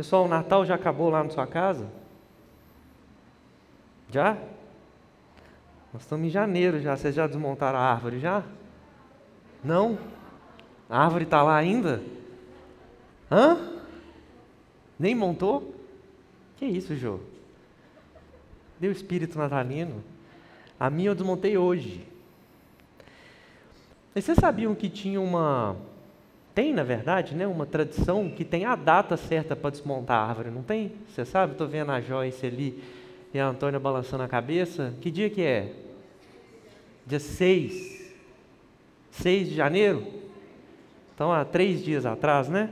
Pessoal, o Natal já acabou lá na sua casa? Já? Nós estamos em janeiro já. Vocês já desmontaram a árvore já? Não? A árvore está lá ainda? Hã? Nem montou? Que isso, Jô? Deu espírito natalino. A minha eu desmontei hoje. E vocês sabiam que tinha uma. Tem, na verdade, né, uma tradição que tem a data certa para desmontar a árvore, não tem? Você sabe? Estou vendo a Joyce ali e a Antônia balançando a cabeça. Que dia que é? Dia 6. 6 de janeiro? Então, há três dias atrás, né?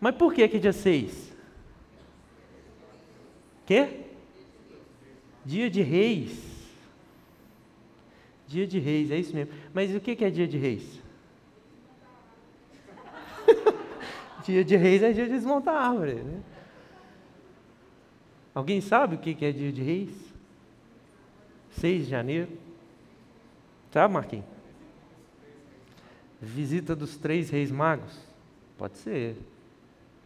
Mas por que que dia 6? Quê? Dia de reis. Dia de reis, é isso mesmo. Mas o que é dia de reis? Dia de reis é dia de desmontar a árvore. Né? Alguém sabe o que é dia de reis? 6 de janeiro. Sabe, Marquinhos? Visita dos três reis magos? Pode ser.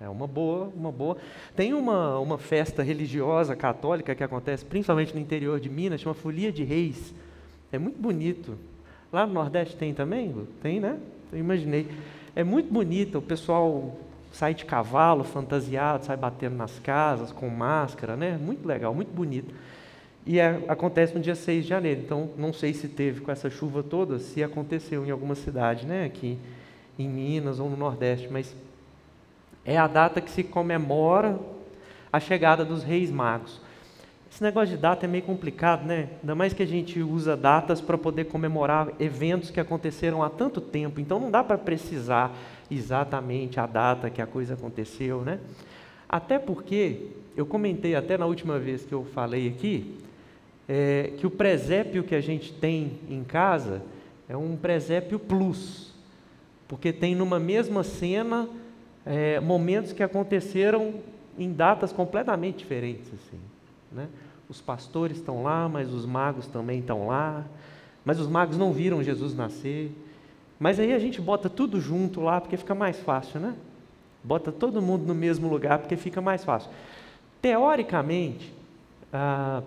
É uma boa, uma boa. Tem uma, uma festa religiosa católica que acontece principalmente no interior de Minas, chama Folia de Reis. É muito bonito. Lá no Nordeste tem também? Tem, né? Eu imaginei. É muito bonito, o pessoal sai de cavalo, fantasiado, sai batendo nas casas, com máscara, né? Muito legal, muito bonito. E é, acontece no dia 6 de janeiro, então não sei se teve com essa chuva toda, se aconteceu em alguma cidade, né? Aqui em Minas ou no Nordeste, mas é a data que se comemora a chegada dos reis magos. Esse negócio de data é meio complicado, né? Ainda mais que a gente usa datas para poder comemorar eventos que aconteceram há tanto tempo. Então não dá para precisar exatamente a data que a coisa aconteceu, né? Até porque eu comentei até na última vez que eu falei aqui é, que o presépio que a gente tem em casa é um presépio plus, porque tem numa mesma cena é, momentos que aconteceram em datas completamente diferentes, assim, né? Os pastores estão lá, mas os magos também estão lá. Mas os magos não viram Jesus nascer. Mas aí a gente bota tudo junto lá porque fica mais fácil, né? Bota todo mundo no mesmo lugar porque fica mais fácil. Teoricamente, ah,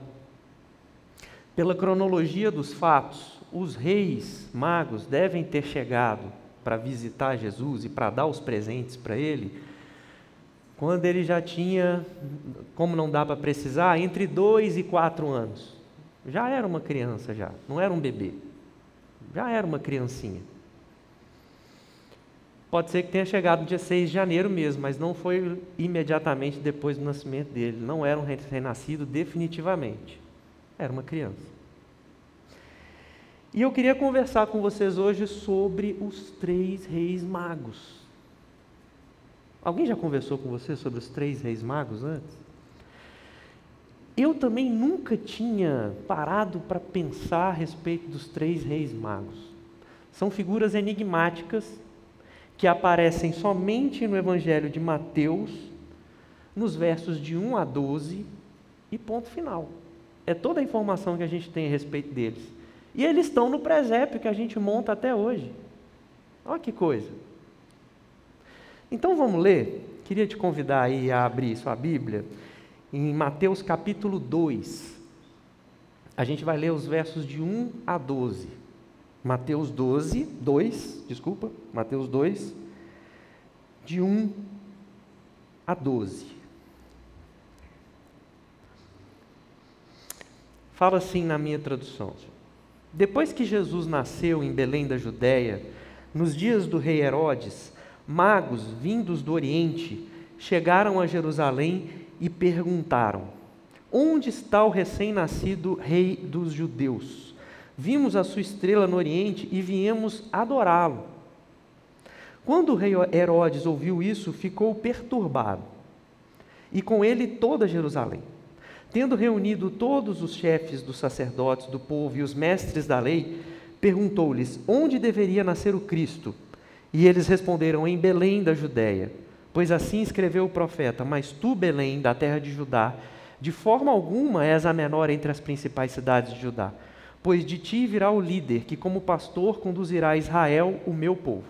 pela cronologia dos fatos, os reis magos devem ter chegado para visitar Jesus e para dar os presentes para ele quando ele já tinha, como não dá para precisar, entre dois e quatro anos. Já era uma criança já, não era um bebê. Já era uma criancinha. Pode ser que tenha chegado no dia 6 de janeiro mesmo, mas não foi imediatamente depois do nascimento dele. Não era um recém-nascido definitivamente. Era uma criança. E eu queria conversar com vocês hoje sobre os três reis magos. Alguém já conversou com você sobre os três reis magos antes? Eu também nunca tinha parado para pensar a respeito dos três reis magos. São figuras enigmáticas que aparecem somente no Evangelho de Mateus, nos versos de 1 a 12 e ponto final. É toda a informação que a gente tem a respeito deles. E eles estão no presépio que a gente monta até hoje. Olha que coisa. Então vamos ler? Queria te convidar aí a abrir sua Bíblia em Mateus capítulo 2. A gente vai ler os versos de 1 a 12. Mateus 12, 2, desculpa, Mateus 2, de 1 a 12. Fala assim na minha tradução. Depois que Jesus nasceu em Belém da Judéia, nos dias do rei Herodes, magos vindos do Oriente chegaram a Jerusalém e perguntaram: Onde está o recém-nascido rei dos judeus? Vimos a sua estrela no Oriente e viemos adorá-lo. Quando o rei Herodes ouviu isso, ficou perturbado, e com ele toda Jerusalém. Tendo reunido todos os chefes dos sacerdotes do povo e os mestres da lei, perguntou-lhes onde deveria nascer o Cristo. E eles responderam: Em Belém da Judéia. Pois assim escreveu o profeta: Mas tu, Belém, da terra de Judá, de forma alguma és a menor entre as principais cidades de Judá, pois de ti virá o líder, que como pastor conduzirá a Israel, o meu povo.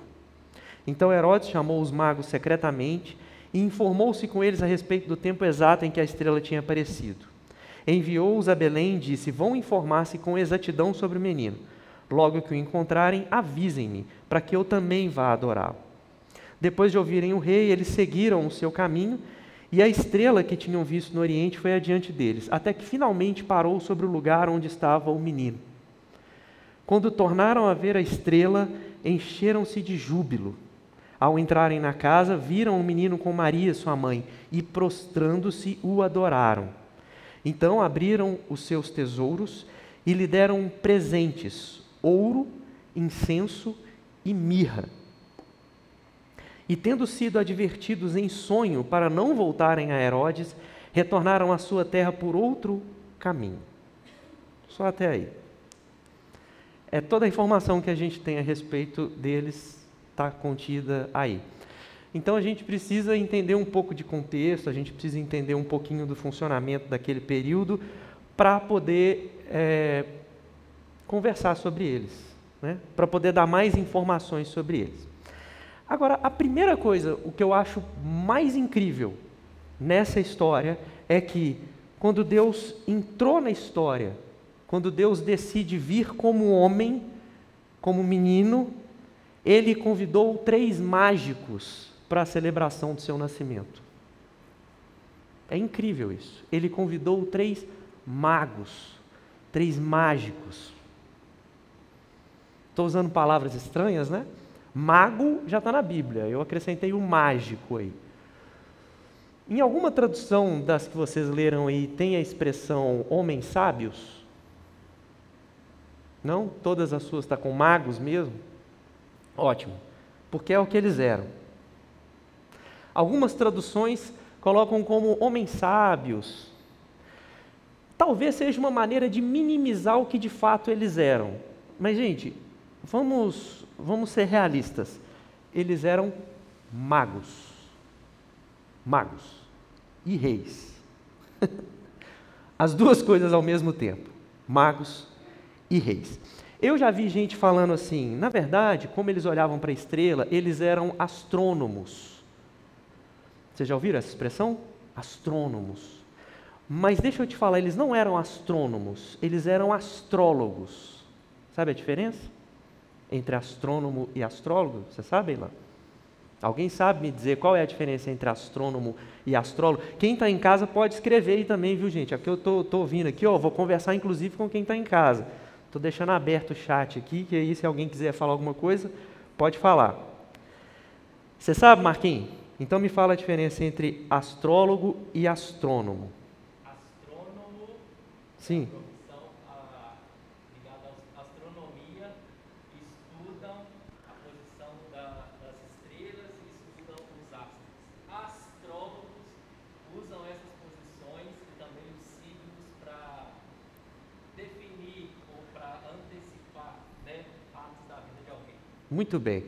Então Herodes chamou os magos secretamente e informou-se com eles a respeito do tempo exato em que a estrela tinha aparecido. Enviou-os a Belém e disse: Vão informar-se com exatidão sobre o menino. Logo que o encontrarem, avisem-me, para que eu também vá adorá-lo. Depois de ouvirem o rei, eles seguiram o seu caminho, e a estrela que tinham visto no oriente foi adiante deles, até que finalmente parou sobre o lugar onde estava o menino. Quando tornaram a ver a estrela, encheram-se de júbilo. Ao entrarem na casa, viram o menino com Maria, sua mãe, e prostrando-se o adoraram. Então abriram os seus tesouros e lhe deram presentes: ouro, incenso e mirra. E tendo sido advertidos em sonho para não voltarem a Herodes, retornaram à sua terra por outro caminho. Só até aí. É toda a informação que a gente tem a respeito deles está contida aí. Então a gente precisa entender um pouco de contexto, a gente precisa entender um pouquinho do funcionamento daquele período para poder é, conversar sobre eles, né? para poder dar mais informações sobre eles. Agora, a primeira coisa, o que eu acho mais incrível nessa história é que quando Deus entrou na história, quando Deus decide vir como homem, como menino, ele convidou três mágicos para a celebração do seu nascimento. É incrível isso. Ele convidou três magos, três mágicos. Estou usando palavras estranhas, né? Mago já está na Bíblia, eu acrescentei o mágico aí. Em alguma tradução das que vocês leram aí, tem a expressão homens sábios? Não? Todas as suas estão tá com magos mesmo? Ótimo, porque é o que eles eram. Algumas traduções colocam como homens sábios. Talvez seja uma maneira de minimizar o que de fato eles eram. Mas, gente, vamos, vamos ser realistas. Eles eram magos. Magos e reis. As duas coisas ao mesmo tempo: magos e reis. Eu já vi gente falando assim, na verdade, como eles olhavam para a estrela, eles eram astrônomos. Vocês já ouviram essa expressão? Astrônomos. Mas deixa eu te falar, eles não eram astrônomos, eles eram astrólogos. Sabe a diferença entre astrônomo e astrólogo? Você sabe, lá? Alguém sabe me dizer qual é a diferença entre astrônomo e astrólogo? Quem está em casa pode escrever aí também, viu, gente? Aqui eu estou ouvindo aqui, ó, vou conversar inclusive com quem está em casa. Estou deixando aberto o chat aqui, que aí se alguém quiser falar alguma coisa, pode falar. Você sabe, Marquinhos? Então me fala a diferença entre astrólogo e astrônomo. Astrônomo Sim. é uma profissão ah, ligada à astronomia, estudam a posição da- das estrelas e estudam os astros. Astrólogos usam essas posições e também os signos para definir ou para antecipar né, fatos da vida de alguém. Muito bem.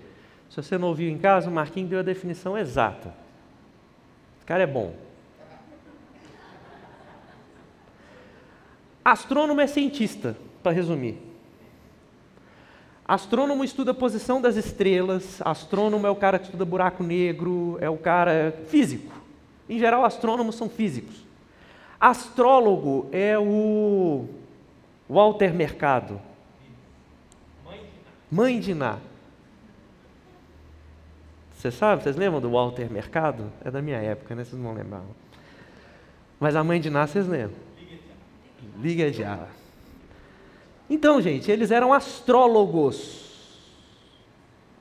Se você não ouviu em casa, o Marquinhos deu a definição exata. O cara é bom. Astrônomo é cientista, para resumir. Astrônomo estuda a posição das estrelas, astrônomo é o cara que estuda buraco negro, é o cara físico. Em geral, astrônomos são físicos. Astrólogo é o Walter Mercado, Mãe de Ná. mãe de Ná. Você sabe, vocês lembram do Walter Mercado? É da minha época, né? Vocês não lembrar. Mas a mãe de Ná, vocês lembram? Liga já. Então, gente, eles eram astrólogos.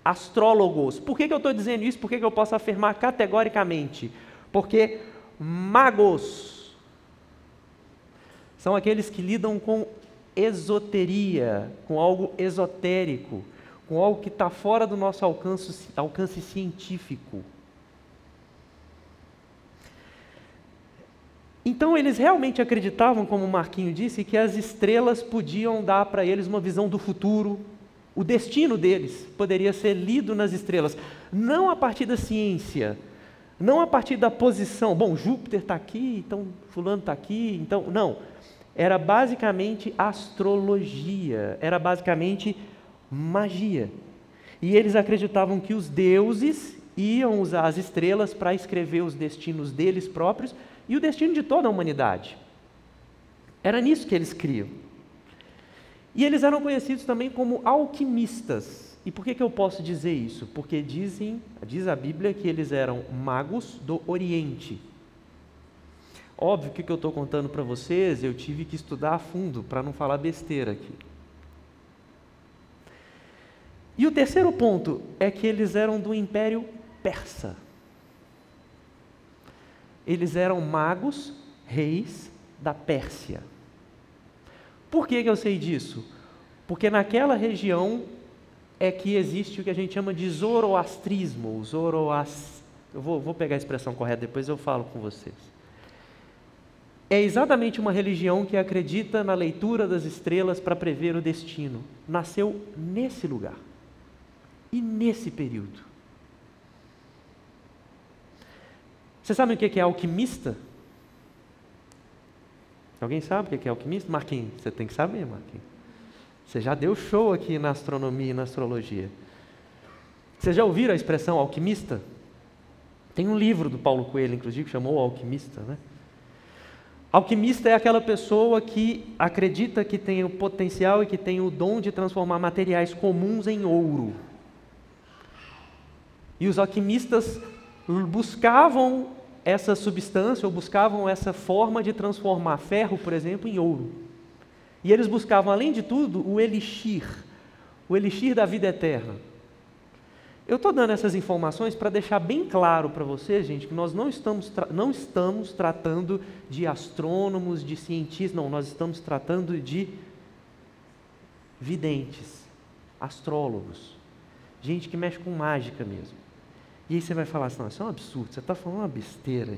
Astrólogos. Por que, que eu estou dizendo isso? Por que, que eu posso afirmar categoricamente? Porque magos são aqueles que lidam com esoteria, com algo esotérico, com algo que está fora do nosso alcance, alcance científico. Então eles realmente acreditavam, como o Marquinho disse, que as estrelas podiam dar para eles uma visão do futuro, o destino deles poderia ser lido nas estrelas, não a partir da ciência, não a partir da posição. Bom, Júpiter está aqui, então fulano está aqui, então não. Era basicamente astrologia, era basicamente magia. E eles acreditavam que os deuses iam usar as estrelas para escrever os destinos deles próprios e o destino de toda a humanidade. Era nisso que eles criam. E eles eram conhecidos também como alquimistas. E por que, que eu posso dizer isso? Porque dizem, diz a Bíblia que eles eram magos do Oriente. Óbvio que o que eu estou contando para vocês, eu tive que estudar a fundo para não falar besteira aqui. E o terceiro ponto é que eles eram do Império Persa. Eles eram magos, reis da Pérsia. Por que, que eu sei disso? Porque naquela região é que existe o que a gente chama de zoroastrismo. Zoroast... Eu vou, vou pegar a expressão correta, depois eu falo com vocês. É exatamente uma religião que acredita na leitura das estrelas para prever o destino. Nasceu nesse lugar e nesse período. Você sabe o que é alquimista? Alguém sabe o que é alquimista? Marquinhos, você tem que saber, Marquinhos. Você já deu show aqui na astronomia e na astrologia. Vocês já ouviram a expressão alquimista? Tem um livro do Paulo Coelho, inclusive, que chamou Alquimista, né? Alquimista é aquela pessoa que acredita que tem o potencial e que tem o dom de transformar materiais comuns em ouro. E os alquimistas buscavam essa substância ou buscavam essa forma de transformar ferro, por exemplo, em ouro. E eles buscavam, além de tudo, o elixir, o elixir da vida eterna. Eu estou dando essas informações para deixar bem claro para vocês, gente, que nós não estamos, não estamos tratando de astrônomos, de cientistas, não, nós estamos tratando de videntes, astrólogos, gente que mexe com mágica mesmo. E aí você vai falar assim, não, isso é um absurdo, você está falando uma besteira.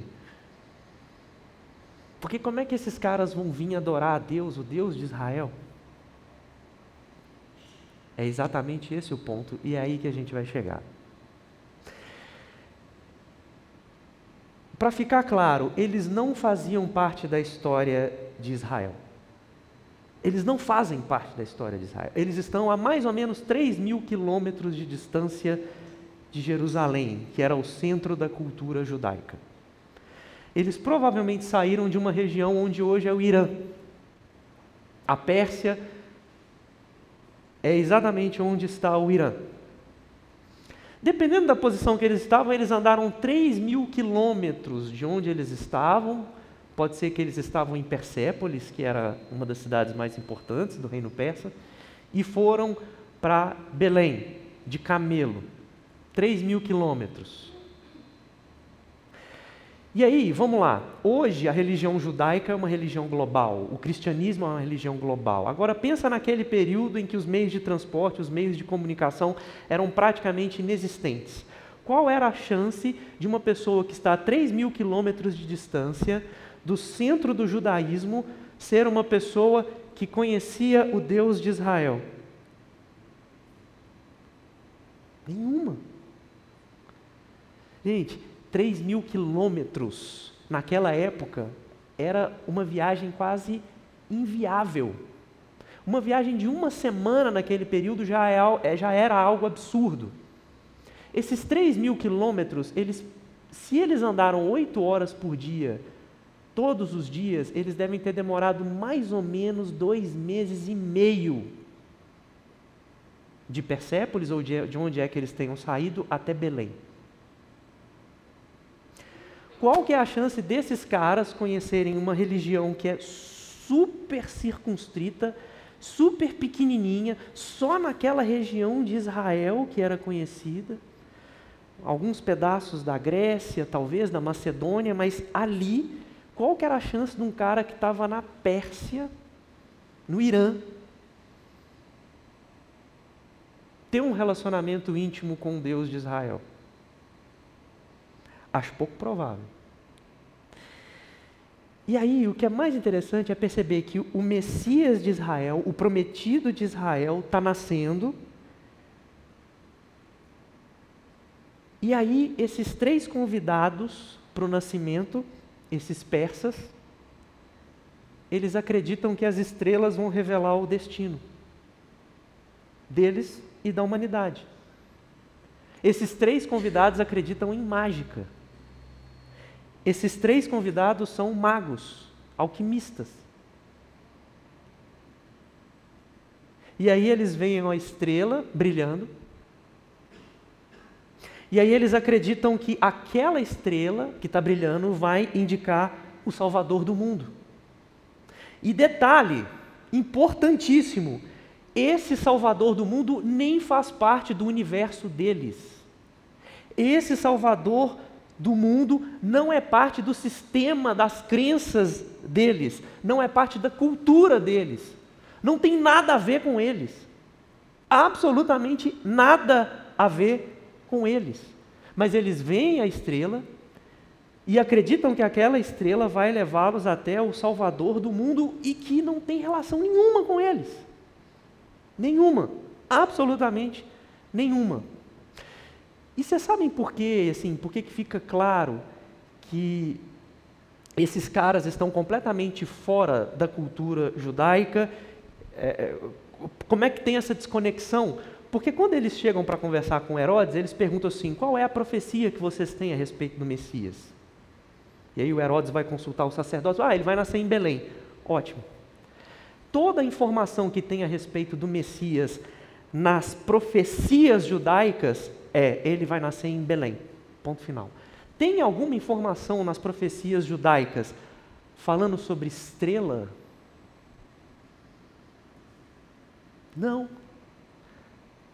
Porque como é que esses caras vão vir adorar a Deus, o Deus de Israel? É exatamente esse o ponto, e é aí que a gente vai chegar. Para ficar claro, eles não faziam parte da história de Israel. Eles não fazem parte da história de Israel. Eles estão a mais ou menos 3 mil quilômetros de distância de Jerusalém, que era o centro da cultura judaica. Eles provavelmente saíram de uma região onde hoje é o Irã. A Pérsia é exatamente onde está o Irã. Dependendo da posição que eles estavam, eles andaram 3 mil quilômetros de onde eles estavam. Pode ser que eles estavam em Persépolis, que era uma das cidades mais importantes do reino persa, e foram para Belém, de camelo. 3 mil quilômetros. E aí, vamos lá. Hoje a religião judaica é uma religião global, o cristianismo é uma religião global. Agora pensa naquele período em que os meios de transporte, os meios de comunicação eram praticamente inexistentes. Qual era a chance de uma pessoa que está a 3 mil quilômetros de distância do centro do judaísmo ser uma pessoa que conhecia o Deus de Israel? Nenhuma. Gente, 3 mil quilômetros naquela época era uma viagem quase inviável. Uma viagem de uma semana naquele período já, é, é já era algo absurdo. Esses 3 mil quilômetros, eles, se eles andaram 8 horas por dia, todos os dias, eles devem ter demorado mais ou menos dois meses e meio de Persépolis, ou de, de onde é que eles tenham saído, até Belém qual que é a chance desses caras conhecerem uma religião que é super circunstrita, super pequenininha, só naquela região de Israel que era conhecida, alguns pedaços da Grécia, talvez da Macedônia, mas ali, qual que era a chance de um cara que estava na Pérsia, no Irã, ter um relacionamento íntimo com o Deus de Israel? Acho pouco provável. E aí, o que é mais interessante é perceber que o Messias de Israel, o prometido de Israel, está nascendo. E aí, esses três convidados para o nascimento, esses persas, eles acreditam que as estrelas vão revelar o destino deles e da humanidade. Esses três convidados acreditam em mágica. Esses três convidados são magos, alquimistas. E aí eles veem uma estrela brilhando. E aí eles acreditam que aquela estrela que está brilhando vai indicar o Salvador do mundo. E detalhe importantíssimo: esse Salvador do mundo nem faz parte do universo deles. Esse Salvador do mundo não é parte do sistema das crenças deles, não é parte da cultura deles. Não tem nada a ver com eles. Absolutamente nada a ver com eles. Mas eles veem a estrela e acreditam que aquela estrela vai levá-los até o Salvador do mundo e que não tem relação nenhuma com eles. Nenhuma. Absolutamente nenhuma. E vocês sabem por quê, assim, por que fica claro que esses caras estão completamente fora da cultura judaica é, é, como é que tem essa desconexão? Porque quando eles chegam para conversar com Herodes, eles perguntam assim: qual é a profecia que vocês têm a respeito do Messias? E aí o Herodes vai consultar o sacerdote: ah, ele vai nascer em Belém. Ótimo. Toda a informação que tem a respeito do Messias nas profecias judaicas é: ele vai nascer em Belém. Ponto final. Tem alguma informação nas profecias judaicas falando sobre estrela? Não.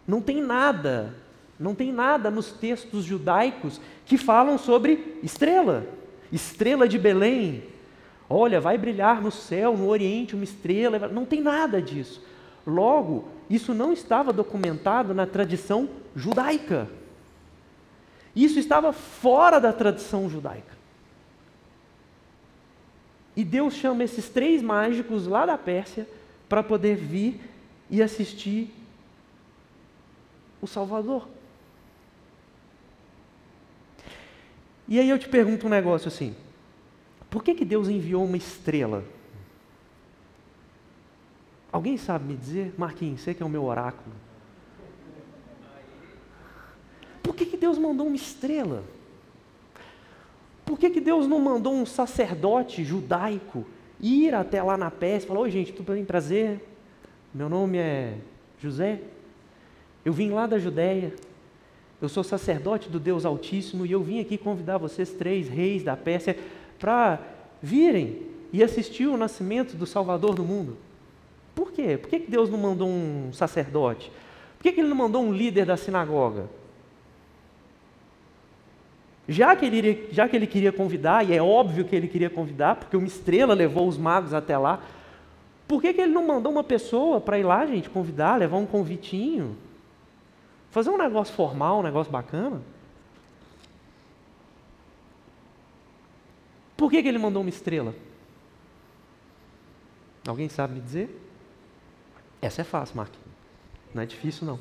Não tem nada, não tem nada nos textos judaicos que falam sobre estrela, estrela de Belém. Olha, vai brilhar no céu, no Oriente, uma estrela. Não tem nada disso. Logo, isso não estava documentado na tradição judaica. Isso estava fora da tradição judaica. E Deus chama esses três mágicos lá da Pérsia para poder vir e assistir o Salvador. E aí eu te pergunto um negócio assim: por que, que Deus enviou uma estrela? Alguém sabe me dizer? Marquinhos, você que é o meu oráculo. Por que, que Deus mandou uma estrela? Por que, que Deus não mandou um sacerdote judaico ir até lá na peste e falar: Oi, gente, tudo bem, prazer, meu nome é José. Eu vim lá da Judéia. Eu sou sacerdote do Deus Altíssimo e eu vim aqui convidar vocês três reis da Pérsia para virem e assistir o nascimento do Salvador do mundo. Por quê? Por que Deus não mandou um sacerdote? Por que Ele não mandou um líder da sinagoga? Já que, ele, já que ele queria convidar, e é óbvio que ele queria convidar, porque uma estrela levou os magos até lá, por que, que ele não mandou uma pessoa para ir lá, gente, convidar, levar um convitinho? Fazer um negócio formal, um negócio bacana? Por que, que ele mandou uma estrela? Alguém sabe me dizer? Essa é fácil, Marquinhos. Não é difícil, não.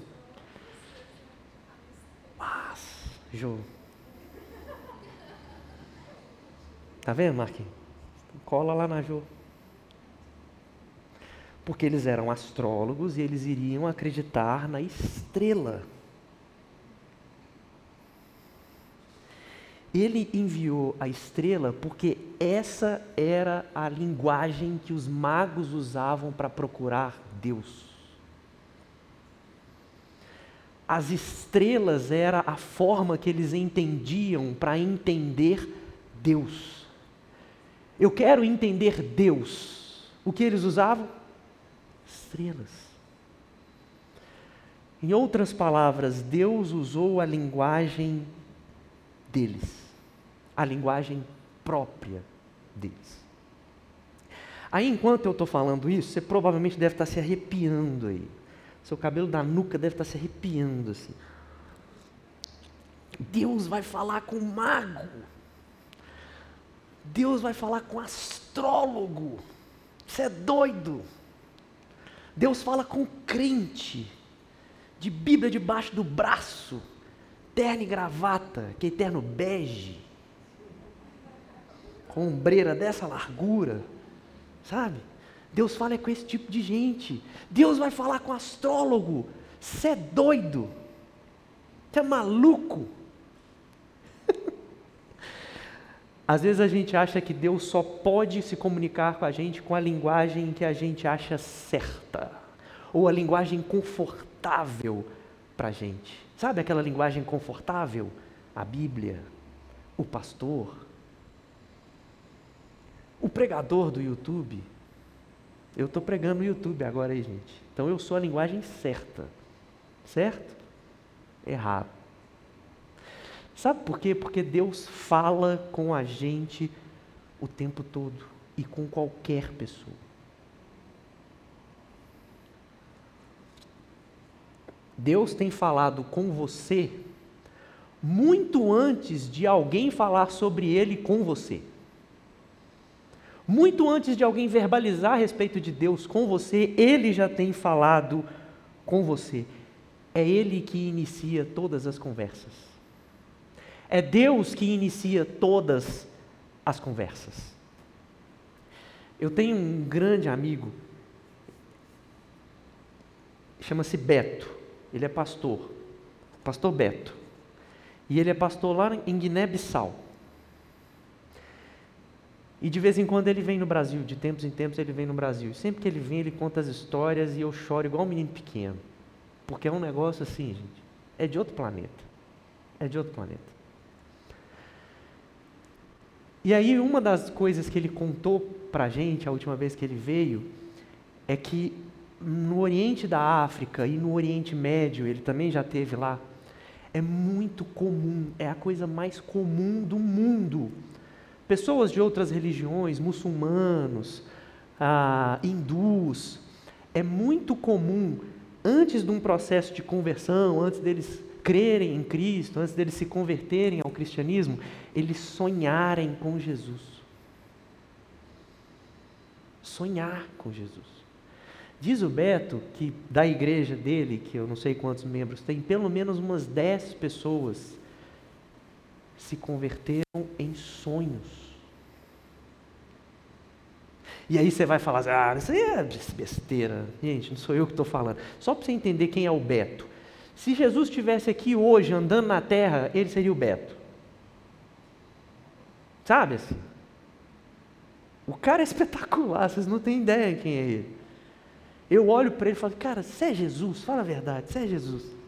Mas, Jô. Tá vendo, Marquinhos? Cola lá na Jô porque eles eram astrólogos e eles iriam acreditar na estrela. Ele enviou a estrela porque essa era a linguagem que os magos usavam para procurar Deus. As estrelas era a forma que eles entendiam para entender Deus. Eu quero entender Deus. O que eles usavam? estrelas. Em outras palavras, Deus usou a linguagem deles, a linguagem própria deles. Aí, enquanto eu estou falando isso, você provavelmente deve estar se arrepiando aí. Seu cabelo da nuca deve estar se arrepiando assim. Deus vai falar com mago. Deus vai falar com astrólogo. Você é doido. Deus fala com crente, de Bíblia debaixo do braço, terno e gravata, que é terno bege, com ombreira dessa largura, sabe? Deus fala é com esse tipo de gente. Deus vai falar com astrólogo. Você é doido. Você é maluco? Às vezes a gente acha que Deus só pode se comunicar com a gente com a linguagem que a gente acha certa, ou a linguagem confortável para a gente. Sabe aquela linguagem confortável? A Bíblia, o pastor, o pregador do YouTube. Eu estou pregando no YouTube agora aí, gente. Então eu sou a linguagem certa. Certo? Errado. Sabe por quê? Porque Deus fala com a gente o tempo todo e com qualquer pessoa. Deus tem falado com você muito antes de alguém falar sobre ele com você. Muito antes de alguém verbalizar a respeito de Deus com você, ele já tem falado com você. É ele que inicia todas as conversas. É Deus que inicia todas as conversas. Eu tenho um grande amigo, chama-se Beto, ele é pastor, pastor Beto. E ele é pastor lá em Guiné-Bissau. E de vez em quando ele vem no Brasil, de tempos em tempos ele vem no Brasil. Sempre que ele vem, ele conta as histórias e eu choro igual um menino pequeno. Porque é um negócio assim, gente. É de outro planeta. É de outro planeta. E aí, uma das coisas que ele contou para a gente, a última vez que ele veio, é que no Oriente da África e no Oriente Médio, ele também já teve lá, é muito comum, é a coisa mais comum do mundo. Pessoas de outras religiões, muçulmanos, ah, hindus, é muito comum, antes de um processo de conversão, antes deles crerem em Cristo, antes deles se converterem ao cristianismo, eles sonharem com Jesus. Sonhar com Jesus. Diz o Beto que da igreja dele, que eu não sei quantos membros tem, pelo menos umas dez pessoas se converteram em sonhos. E aí você vai falar, ah, isso aí é besteira. Gente, não sou eu que estou falando. Só para você entender quem é o Beto. Se Jesus estivesse aqui hoje andando na terra, ele seria o Beto. Sabe assim? O cara é espetacular, vocês não têm ideia quem é ele. Eu olho para ele e falo, cara, você é Jesus, fala a verdade, você é Jesus.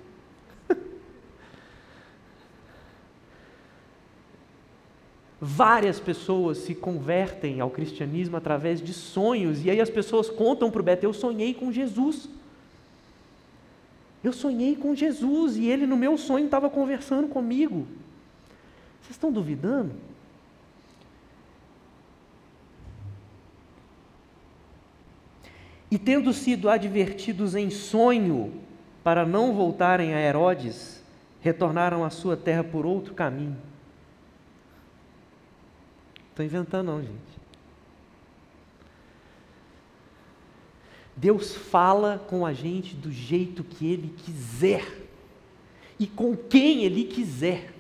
Várias pessoas se convertem ao cristianismo através de sonhos, e aí as pessoas contam para o Beto: Eu sonhei com Jesus. Eu sonhei com Jesus e ele, no meu sonho, estava conversando comigo. Vocês estão duvidando? E tendo sido advertidos em sonho para não voltarem a Herodes, retornaram à sua terra por outro caminho. Estou inventando, não, gente. Deus fala com a gente do jeito que Ele quiser e com quem Ele quiser.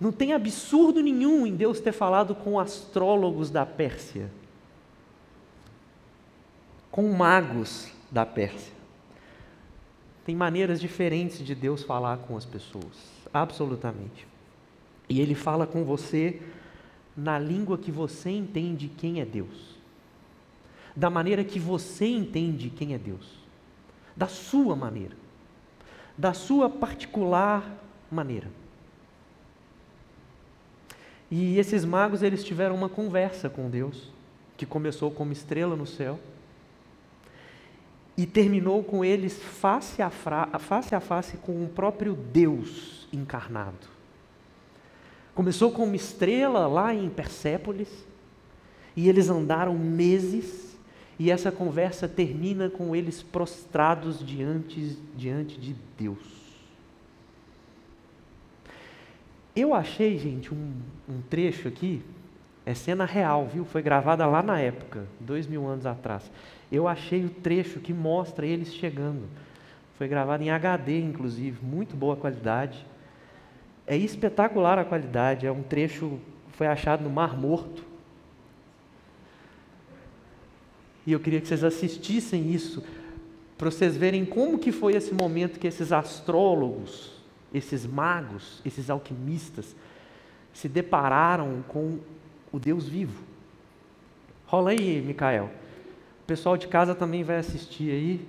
Não tem absurdo nenhum em Deus ter falado com astrólogos da Pérsia, com magos da Pérsia. Tem maneiras diferentes de Deus falar com as pessoas, absolutamente. E Ele fala com você na língua que você entende quem é Deus da maneira que você entende quem é Deus, da sua maneira, da sua particular maneira. E esses magos eles tiveram uma conversa com Deus, que começou como estrela no céu e terminou com eles face a, face a face com o próprio Deus encarnado. Começou com uma estrela lá em Persépolis, e eles andaram meses e essa conversa termina com eles prostrados diante, diante de Deus. Eu achei, gente, um, um trecho aqui, é cena real, viu? Foi gravada lá na época, dois mil anos atrás. Eu achei o trecho que mostra eles chegando. Foi gravado em HD, inclusive, muito boa qualidade. É espetacular a qualidade, é um trecho foi achado no Mar Morto. E eu queria que vocês assistissem isso para vocês verem como que foi esse momento que esses astrólogos, esses magos, esses alquimistas se depararam com o Deus vivo. Rola aí, Micael. O pessoal de casa também vai assistir aí.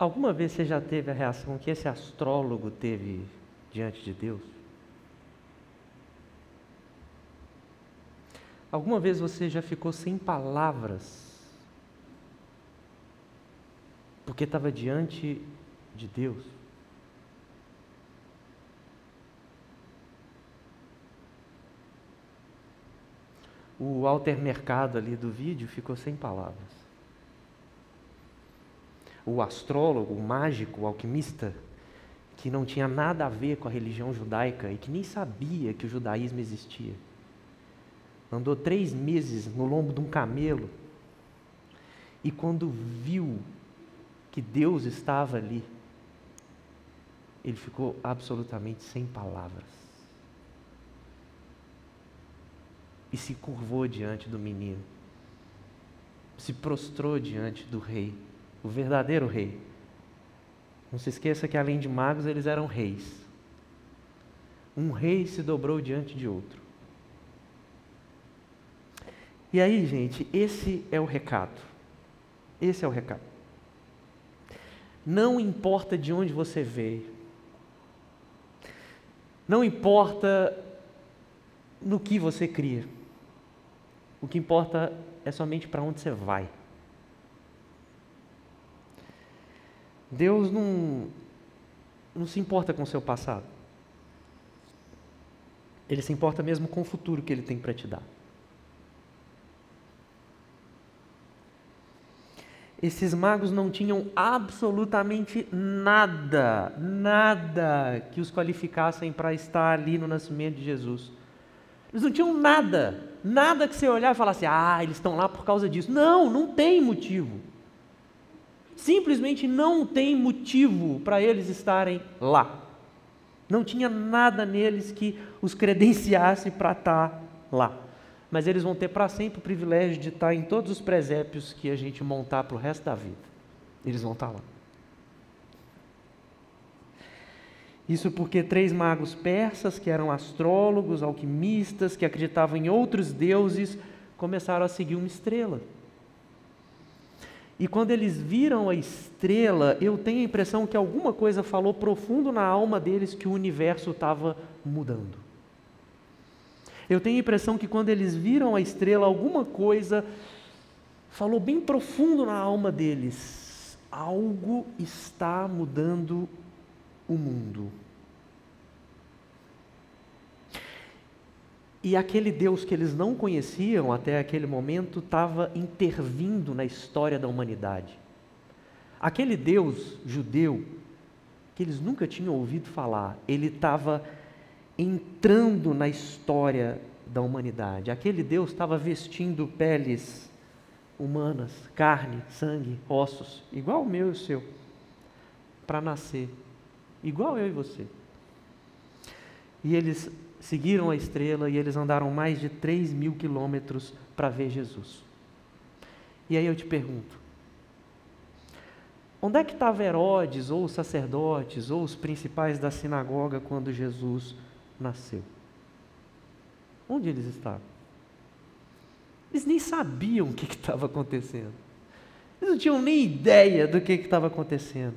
Alguma vez você já teve a reação que esse astrólogo teve diante de Deus? Alguma vez você já ficou sem palavras porque estava diante de Deus? O Walter Mercado ali do vídeo ficou sem palavras o astrólogo, o mágico, o alquimista, que não tinha nada a ver com a religião judaica e que nem sabia que o judaísmo existia. Andou três meses no lombo de um camelo e quando viu que Deus estava ali, ele ficou absolutamente sem palavras. E se curvou diante do menino, se prostrou diante do rei, o verdadeiro rei. Não se esqueça que além de magos, eles eram reis. Um rei se dobrou diante de outro. E aí, gente, esse é o recado. Esse é o recado. Não importa de onde você veio, não importa no que você cria, o que importa é somente para onde você vai. Deus não, não se importa com o seu passado. Ele se importa mesmo com o futuro que ele tem para te dar. Esses magos não tinham absolutamente nada, nada que os qualificassem para estar ali no nascimento de Jesus. Eles não tinham nada, nada que você olhar e falasse, ah, eles estão lá por causa disso. Não, não tem motivo. Simplesmente não tem motivo para eles estarem lá. Não tinha nada neles que os credenciasse para estar lá mas eles vão ter para sempre o privilégio de estar em todos os presépios que a gente montar para o resto da vida. Eles vão estar lá. Isso porque três magos persas, que eram astrólogos, alquimistas, que acreditavam em outros deuses, começaram a seguir uma estrela. E quando eles viram a estrela, eu tenho a impressão que alguma coisa falou profundo na alma deles que o universo estava mudando. Eu tenho a impressão que quando eles viram a estrela, alguma coisa falou bem profundo na alma deles. Algo está mudando o mundo. E aquele Deus que eles não conheciam até aquele momento estava intervindo na história da humanidade. Aquele Deus judeu, que eles nunca tinham ouvido falar, ele estava entrando na história da humanidade. Aquele Deus estava vestindo peles humanas, carne, sangue, ossos, igual o meu e o seu, para nascer, igual eu e você. E eles seguiram a estrela e eles andaram mais de 3 mil quilômetros para ver Jesus. E aí eu te pergunto: onde é que estava Herodes, ou os sacerdotes, ou os principais da sinagoga quando Jesus nasceu. Onde eles estavam? Eles nem sabiam o que estava acontecendo. Eles não tinham nem ideia do que estava acontecendo.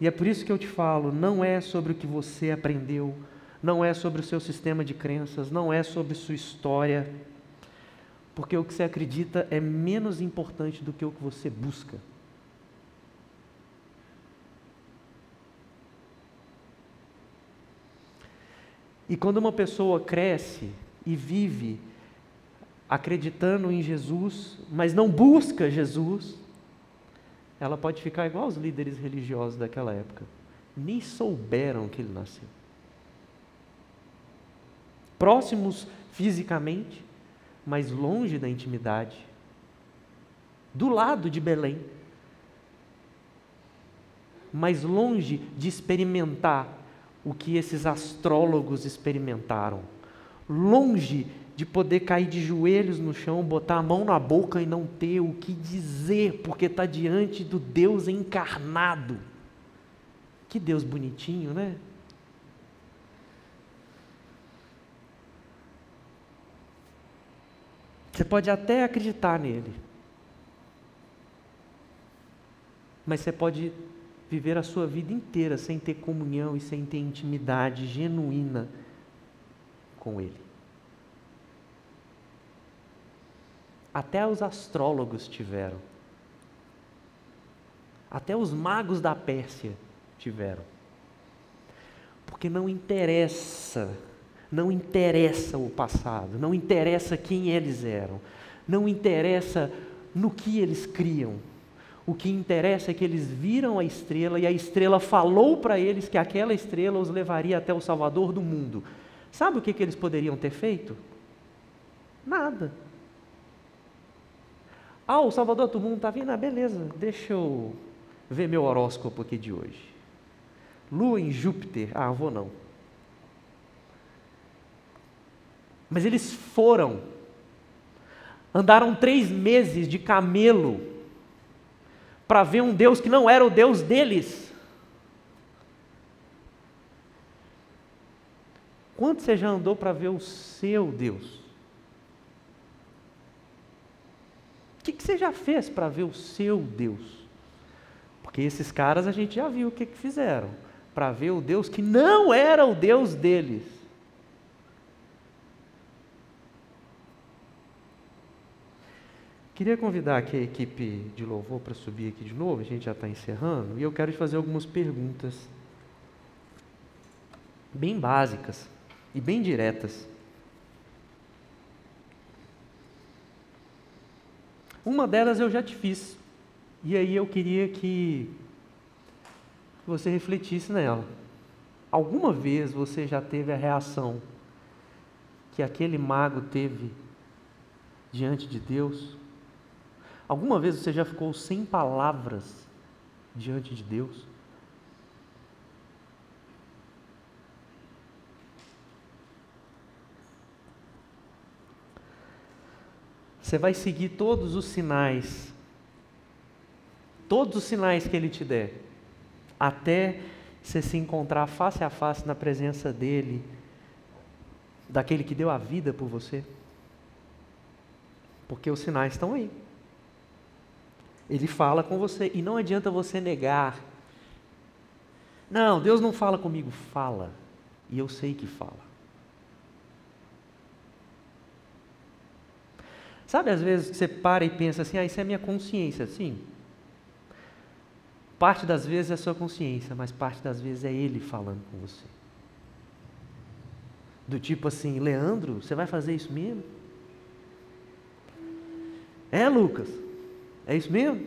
E é por isso que eu te falo: não é sobre o que você aprendeu, não é sobre o seu sistema de crenças, não é sobre sua história, porque o que você acredita é menos importante do que o que você busca. E quando uma pessoa cresce e vive acreditando em Jesus, mas não busca Jesus, ela pode ficar igual os líderes religiosos daquela época. Nem souberam que ele nasceu. Próximos fisicamente, mas longe da intimidade. Do lado de Belém. Mas longe de experimentar o que esses astrólogos experimentaram. Longe de poder cair de joelhos no chão, botar a mão na boca e não ter o que dizer, porque está diante do Deus encarnado. Que Deus bonitinho, né? Você pode até acreditar nele, mas você pode viver a sua vida inteira sem ter comunhão e sem ter intimidade genuína com Ele. Até os astrólogos tiveram. Até os magos da Pérsia tiveram. Porque não interessa, não interessa o passado, não interessa quem eles eram, não interessa no que eles criam, o que interessa é que eles viram a estrela e a estrela falou para eles que aquela estrela os levaria até o Salvador do mundo. Sabe o que, que eles poderiam ter feito? Nada. Ah, o Salvador do mundo está vindo? Ah, beleza, deixa eu ver meu horóscopo aqui de hoje. Lua em Júpiter, ah, vou não. Mas eles foram, andaram três meses de camelo para ver um Deus que não era o Deus deles. Quanto você já andou para ver o seu Deus? O que, que você já fez para ver o seu Deus? Porque esses caras a gente já viu o que, que fizeram para ver o Deus que não era o Deus deles. Queria convidar aqui a equipe de louvor para subir aqui de novo, a gente já está encerrando, e eu quero te fazer algumas perguntas bem básicas e bem diretas. Uma delas eu já te fiz, e aí eu queria que você refletisse nela. Alguma vez você já teve a reação que aquele mago teve diante de Deus? Alguma vez você já ficou sem palavras diante de Deus? Você vai seguir todos os sinais, todos os sinais que Ele te der, até você se encontrar face a face na presença dEle, daquele que deu a vida por você. Porque os sinais estão aí. Ele fala com você e não adianta você negar. Não, Deus não fala comigo, fala. E eu sei que fala. Sabe às vezes que você para e pensa assim, ah, isso é minha consciência, sim. Parte das vezes é sua consciência, mas parte das vezes é ele falando com você. Do tipo assim, Leandro, você vai fazer isso mesmo? É, Lucas? É isso mesmo?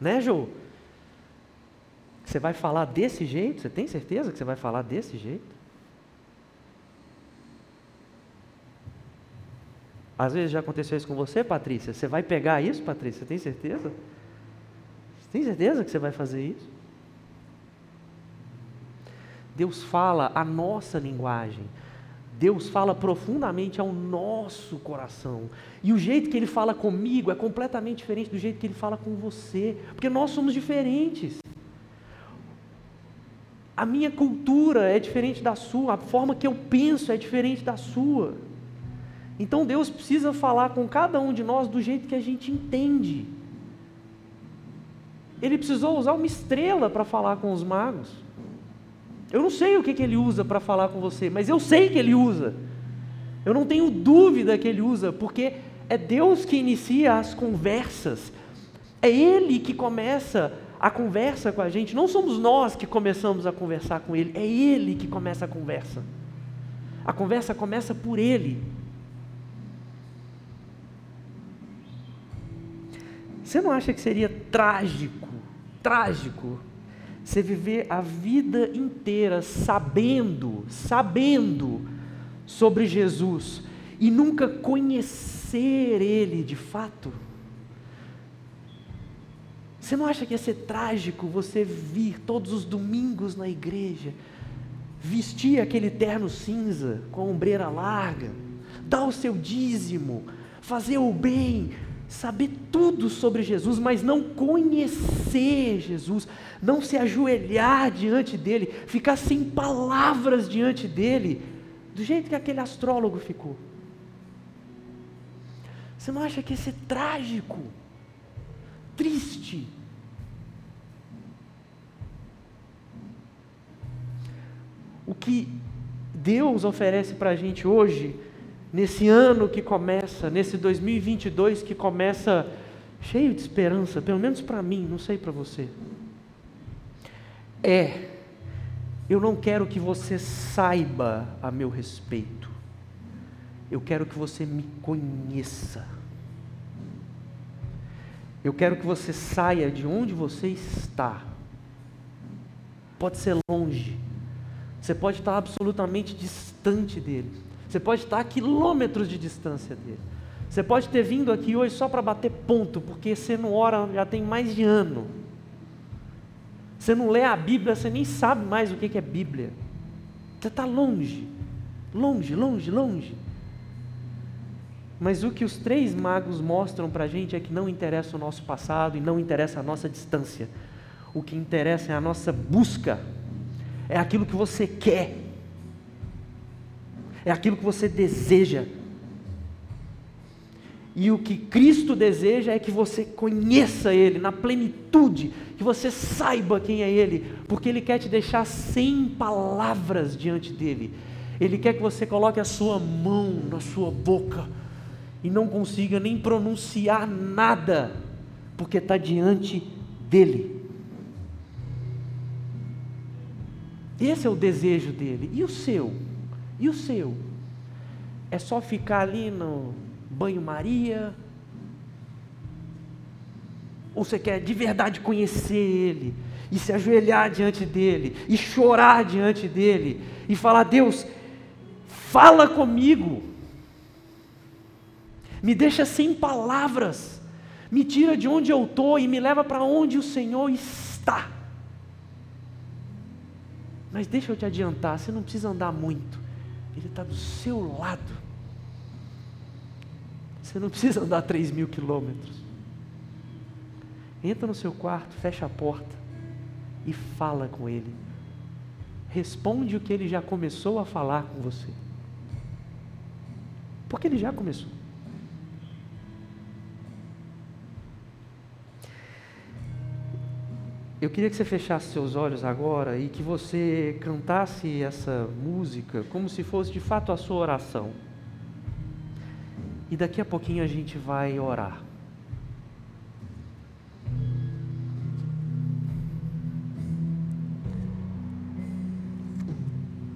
Né, Jô? Você vai falar desse jeito? Você tem certeza que você vai falar desse jeito? Às vezes já aconteceu isso com você, Patrícia. Você vai pegar isso, Patrícia? Você tem certeza? Você tem certeza que você vai fazer isso? Deus fala a nossa linguagem. Deus fala profundamente ao nosso coração. E o jeito que Ele fala comigo é completamente diferente do jeito que Ele fala com você, porque nós somos diferentes. A minha cultura é diferente da sua, a forma que eu penso é diferente da sua. Então Deus precisa falar com cada um de nós do jeito que a gente entende. Ele precisou usar uma estrela para falar com os magos. Eu não sei o que, que ele usa para falar com você, mas eu sei que ele usa. Eu não tenho dúvida que ele usa, porque é Deus que inicia as conversas. É Ele que começa a conversa com a gente. Não somos nós que começamos a conversar com Ele, é Ele que começa a conversa. A conversa começa por Ele. Você não acha que seria trágico, trágico, você viver a vida inteira sabendo, sabendo sobre Jesus e nunca conhecer Ele de fato? Você não acha que ia ser trágico você vir todos os domingos na igreja, vestir aquele terno cinza com a ombreira larga, dar o seu dízimo, fazer o bem, saber tudo sobre Jesus, mas não conhecer Jesus, não se ajoelhar diante dele, ficar sem palavras diante dele, do jeito que aquele astrólogo ficou. Você não acha que isso é trágico, triste? O que Deus oferece para a gente hoje nesse ano que começa, nesse 2022 que começa cheio de esperança, pelo menos para mim, não sei para você. É, eu não quero que você saiba a meu respeito, eu quero que você me conheça. Eu quero que você saia de onde você está. Pode ser longe, você pode estar absolutamente distante dele. Você pode estar a quilômetros de distância dele. Você pode ter vindo aqui hoje só para bater ponto, porque você não ora já tem mais de ano. Você não lê a Bíblia, você nem sabe mais o que é Bíblia. Você está longe, longe, longe, longe. Mas o que os três magos mostram para a gente é que não interessa o nosso passado e não interessa a nossa distância. O que interessa é a nossa busca, é aquilo que você quer, é aquilo que você deseja. E o que Cristo deseja é que você conheça Ele na plenitude, que você saiba quem é Ele, porque Ele quer te deixar sem palavras diante dEle. Ele quer que você coloque a sua mão na sua boca e não consiga nem pronunciar nada, porque está diante dEle. Esse é o desejo dele. E o seu? E o seu? É só ficar ali no banho-maria? Ou você quer de verdade conhecer Ele e se ajoelhar diante dele e chorar diante dele e falar: Deus, fala comigo, me deixa sem palavras, me tira de onde eu estou e me leva para onde o Senhor está. Mas deixa eu te adiantar, você não precisa andar muito, Ele está do seu lado. Você não precisa andar 3 mil quilômetros. Entra no seu quarto, fecha a porta e fala com Ele. Responde o que Ele já começou a falar com você. Porque Ele já começou. Eu queria que você fechasse seus olhos agora e que você cantasse essa música como se fosse de fato a sua oração. E daqui a pouquinho a gente vai orar.